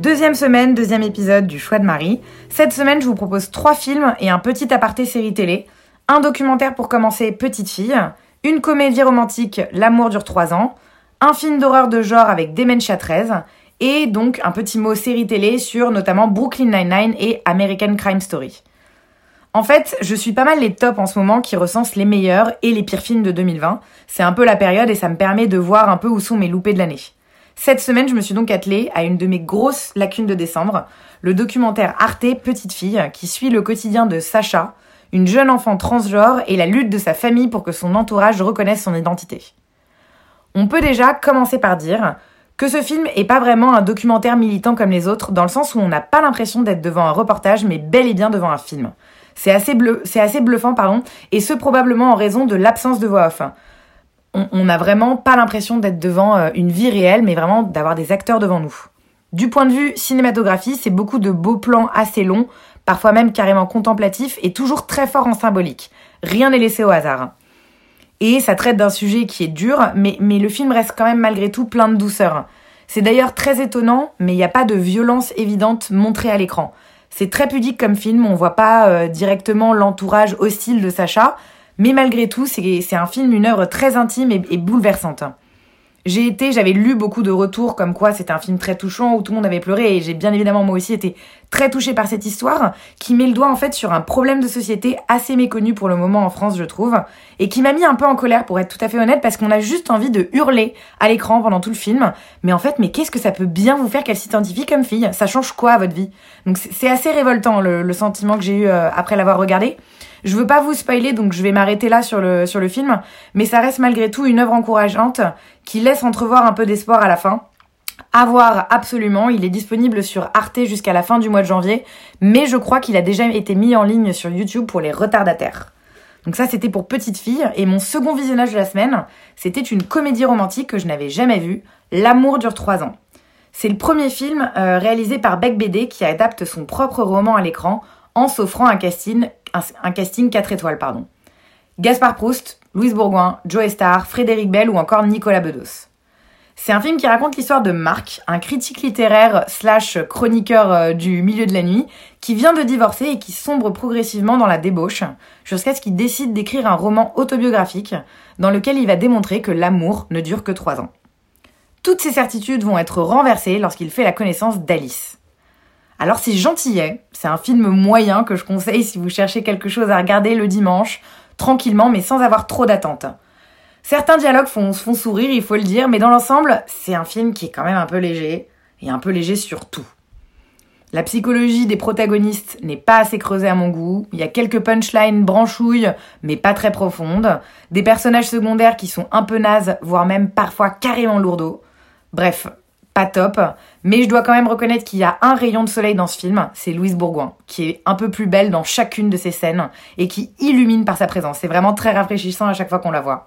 Deuxième semaine, deuxième épisode du Choix de Marie. Cette semaine, je vous propose trois films et un petit aparté série télé. Un documentaire pour commencer Petite fille, une comédie romantique L'amour dure 3 ans, un film d'horreur de genre avec Dementia 13 et donc un petit mot série télé sur notamment Brooklyn Nine-Nine et American Crime Story. En fait, je suis pas mal les tops en ce moment qui recensent les meilleurs et les pires films de 2020. C'est un peu la période et ça me permet de voir un peu où sont mes loupés de l'année. Cette semaine, je me suis donc attelée à une de mes grosses lacunes de décembre, le documentaire Arte Petite Fille, qui suit le quotidien de Sacha, une jeune enfant transgenre et la lutte de sa famille pour que son entourage reconnaisse son identité. On peut déjà commencer par dire que ce film est pas vraiment un documentaire militant comme les autres, dans le sens où on n'a pas l'impression d'être devant un reportage, mais bel et bien devant un film. C'est assez, bluffant, pardon, et ce probablement en raison de l'absence de voix off. On n'a vraiment pas l'impression d'être devant euh, une vie réelle, mais vraiment d'avoir des acteurs devant nous. Du point de vue cinématographie, c'est beaucoup de beaux plans assez longs, parfois même carrément contemplatifs, et toujours très forts en symbolique. Rien n'est laissé au hasard. Et ça traite d'un sujet qui est dur, mais, le film reste quand même malgré tout plein de douceur. C'est d'ailleurs très étonnant, mais il n'y a pas de violence évidente montrée à l'écran. C'est très pudique comme film, on voit pas euh, directement l'entourage hostile de Sacha, mais malgré tout, c'est un film, une œuvre très intime et, bouleversante. J'ai été, j'avais lu beaucoup de retours comme quoi c'était un film très touchant où tout le monde avait pleuré et j'ai bien évidemment moi aussi été très touchée par cette histoire qui met le doigt en fait sur un problème de société assez méconnu pour le moment en France je trouve et qui m'a mis un peu en colère pour être tout à fait honnête parce qu'on a juste envie de hurler à l'écran pendant tout le film mais en fait mais qu'est-ce que ça peut bien vous faire qu'elle s'identifie comme fille? Ça change quoi à votre vie? Donc c'est assez révoltant le, le, sentiment que j'ai eu euh, après l'avoir regardé. Je veux pas vous spoiler, donc je vais m'arrêter là sur le, film, mais ça reste malgré tout une œuvre encourageante qui laisse entrevoir un peu d'espoir à la fin. À voir absolument, il est disponible sur Arte jusqu'à la fin du mois de janvier, mais je crois qu'il a déjà été mis en ligne sur YouTube pour les retardataires. Donc ça c'était pour Petite Fille, et mon second visionnage de la semaine, c'était une comédie romantique que je n'avais jamais vue, L'amour dure 3 ans. C'est le premier film euh, réalisé par Beck BD qui adapte son propre roman à l'écran en s'offrant un casting, un, casting 4 étoiles. Pardon. Gaspard Proust, Louise Bourgoin, Joe Starr, Frédéric Bell ou encore Nicolas Bedos. C'est un film qui raconte l'histoire de Marc, un critique littéraire slash chroniqueur euh, du milieu de la nuit, qui vient de divorcer et qui sombre progressivement dans la débauche, jusqu'à ce qu'il décide d'écrire un roman autobiographique dans lequel il va démontrer que l'amour ne dure que trois ans. Toutes ces certitudes vont être renversées lorsqu'il fait la connaissance d'Alice. Alors c'est gentillet, c'est un film moyen que je conseille si vous cherchez quelque chose à regarder le dimanche, tranquillement mais sans avoir trop d'attente. Certains dialogues font, font sourire, il faut le dire, mais dans l'ensemble, c'est un film qui est quand même un peu léger, et un peu léger sur tout. La psychologie des protagonistes n'est pas assez creusée à mon goût, il y a quelques punchlines branchouilles, mais pas très profondes, des personnages secondaires qui sont un peu nazes, voire même parfois carrément lourdeaux. Bref, pas top, mais je dois quand même reconnaître qu'il y a un rayon de soleil dans ce film, c'est Louise Bourgoin, qui est un peu plus belle dans chacune de ses scènes et qui illumine par sa présence. C'est vraiment très rafraîchissant à chaque fois qu'on la voit.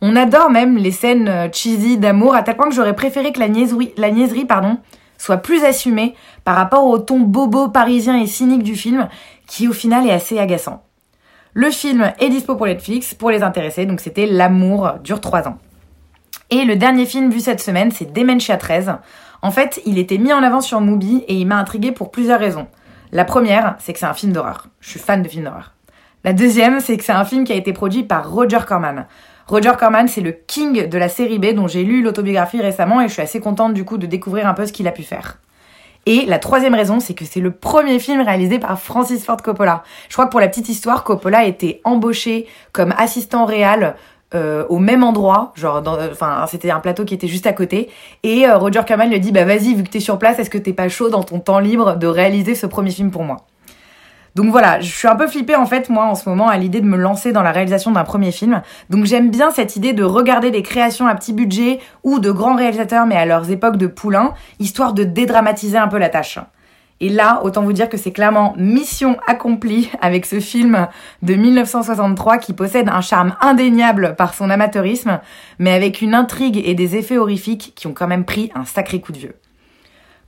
On adore même les scènes cheesy d'amour à tel point que j'aurais préféré que la niaiserie, soit plus assumée par rapport au ton bobo parisien et cynique du film, qui au final est assez agaçant. Le film est dispo pour Netflix pour les intéressés, donc c'était L'amour dure 3 ans. Et le dernier film vu cette semaine, c'est Dementia 13. En fait, il était mis en avant sur Mubi et il m'a intrigué pour plusieurs raisons. La première, c'est que c'est un film d'horreur. Je suis fan de films d'horreur. La deuxième, c'est que c'est un film qui a été produit par Roger Corman. Roger Corman, c'est le king de la série B dont j'ai lu l'autobiographie récemment et je suis assez contente du coup de découvrir un peu ce qu'il a pu faire. Et la troisième raison, c'est que c'est le premier film réalisé par Francis Ford Coppola. Je crois que pour la petite histoire, Coppola a été embauché comme assistant réel euh, au même endroit, genre, enfin, c'était un plateau qui était juste à côté. Et euh, Roger Corman lui dit, bah vas-y, vu que t'es sur place, est-ce que t'es pas chaud dans ton temps libre de réaliser ce premier film pour moi? Donc voilà, je suis un peu flippée en fait moi en ce moment à l'idée de me lancer dans la réalisation d'un premier film. Donc j'aime bien cette idée de regarder des créations à petit budget ou de grands réalisateurs mais à leurs époques de poulain, histoire de dédramatiser un peu la tâche. Et là, autant vous dire que c'est clairement mission accomplie avec ce film de 1963 qui possède un charme indéniable par son amateurisme, mais avec une intrigue et des effets horrifiques qui ont quand même pris un sacré coup de vieux.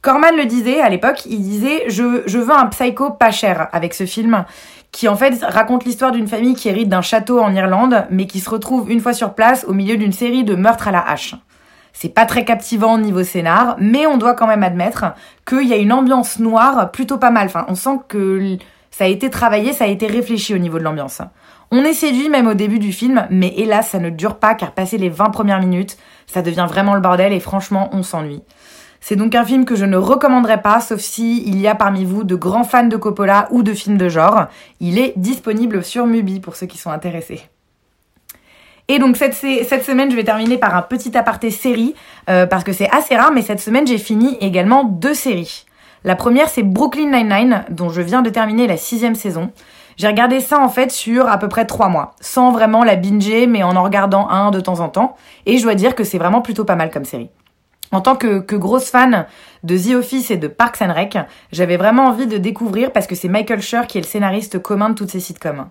Corman le disait à l'époque, il disait je, je veux un psycho pas cher avec ce film qui en fait raconte l'histoire d'une famille qui hérite d'un château en Irlande mais qui se retrouve une fois sur place au milieu d'une série de meurtres à la hache. C'est pas très captivant niveau scénar, mais on doit quand même admettre qu'il y a une ambiance noire plutôt pas mal. Enfin, on sent que ça a été travaillé, ça a été réfléchi au niveau de l'ambiance. On est séduit même au début du film, mais hélas, ça ne dure pas car passé les 20 premières minutes, ça devient vraiment le bordel et franchement, on s'ennuie. C'est donc un film que je ne recommanderais pas, sauf si il y a parmi vous de grands fans de Coppola ou de films de genre. Il est disponible sur Mubi pour ceux qui sont intéressés. Et donc cette, semaine, je vais terminer par un petit aparté série, euh, parce que c'est assez rare, mais cette semaine, j'ai fini également deux séries. La première, c'est Brooklyn Nine-Nine, dont je viens de terminer la sixième saison. J'ai regardé ça en fait sur à peu près trois mois, sans vraiment la binger, mais en en regardant un de temps en temps. Et je dois dire que c'est vraiment plutôt pas mal comme série. En tant que, que, grosse fan de The Office et de Parks and Rec, j'avais vraiment envie de découvrir parce que c'est Michael Schur qui est le scénariste commun de toutes ces sitcoms.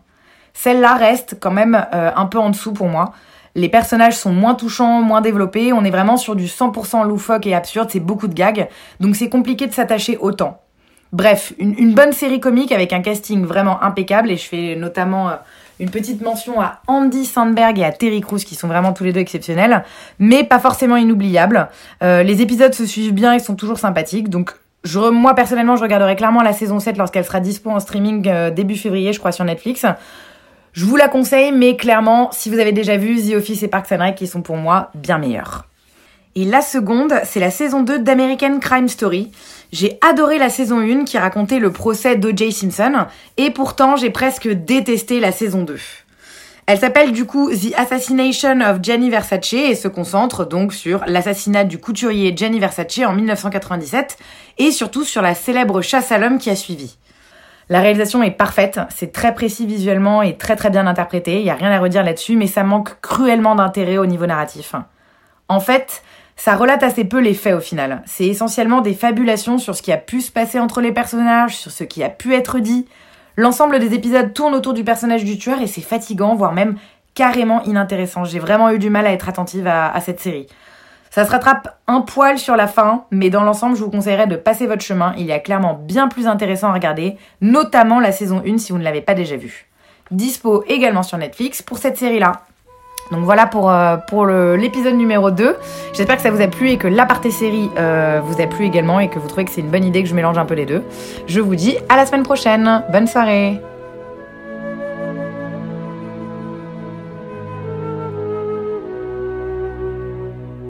Celle-là reste quand même euh, un peu en dessous pour moi. Les personnages sont moins touchants, moins développés, on est vraiment sur du 100% loufoque et absurde, c'est beaucoup de gags, donc c'est compliqué de s'attacher autant. Bref, une, bonne série comique avec un casting vraiment impeccable et je fais notamment euh, une petite mention à Andy Sandberg et à Terry Crews qui sont vraiment tous les deux exceptionnels, mais pas forcément inoubliables. Euh, les épisodes se suivent bien et sont toujours sympathiques, donc moi personnellement je regarderai clairement la saison 7 lorsqu'elle sera dispo en streaming début février je crois sur Netflix. Je vous la conseille, mais clairement, si vous avez déjà vu The Office et Parks and Rec, qui sont pour moi bien meilleurs. Et la seconde, c'est la saison 2 d'American Crime Story. J'ai adoré la saison 1 qui racontait le procès d'O.J. Simpson, et pourtant j'ai presque détesté la saison 2. Elle s'appelle du coup The Assassination of Gianni Versace et se concentre donc sur l'assassinat du couturier Gianni Versace en 1997 et surtout sur la célèbre chasse à l'homme qui a suivi. La réalisation est parfaite, c'est très précis visuellement et très très bien interprété, il n'y a rien à redire là-dessus, mais ça manque cruellement d'intérêt au niveau narratif. En fait, ça relate assez peu les faits au final. C'est essentiellement des fabulations sur ce qui a pu se passer entre les personnages, sur ce qui a pu être dit. L'ensemble des épisodes tourne autour du personnage du tueur et c'est fatigant, voire même carrément inintéressant. J'ai vraiment eu du mal à être attentive à, à cette série. Ça se rattrape un poil sur la fin, mais dans l'ensemble, je vous conseillerais de passer votre chemin. Il y a clairement bien plus intéressant à regarder, notamment la saison 1 si vous ne l'avez pas déjà vue. Dispo également sur Netflix pour cette série-là. Donc voilà pour, euh, pour l'épisode numéro 2. J'espère que ça vous a plu et que l'aparté série euh, vous a plu également et que vous trouvez que c'est une bonne idée que je mélange un peu les deux. Je vous dis à la semaine prochaine. Bonne soirée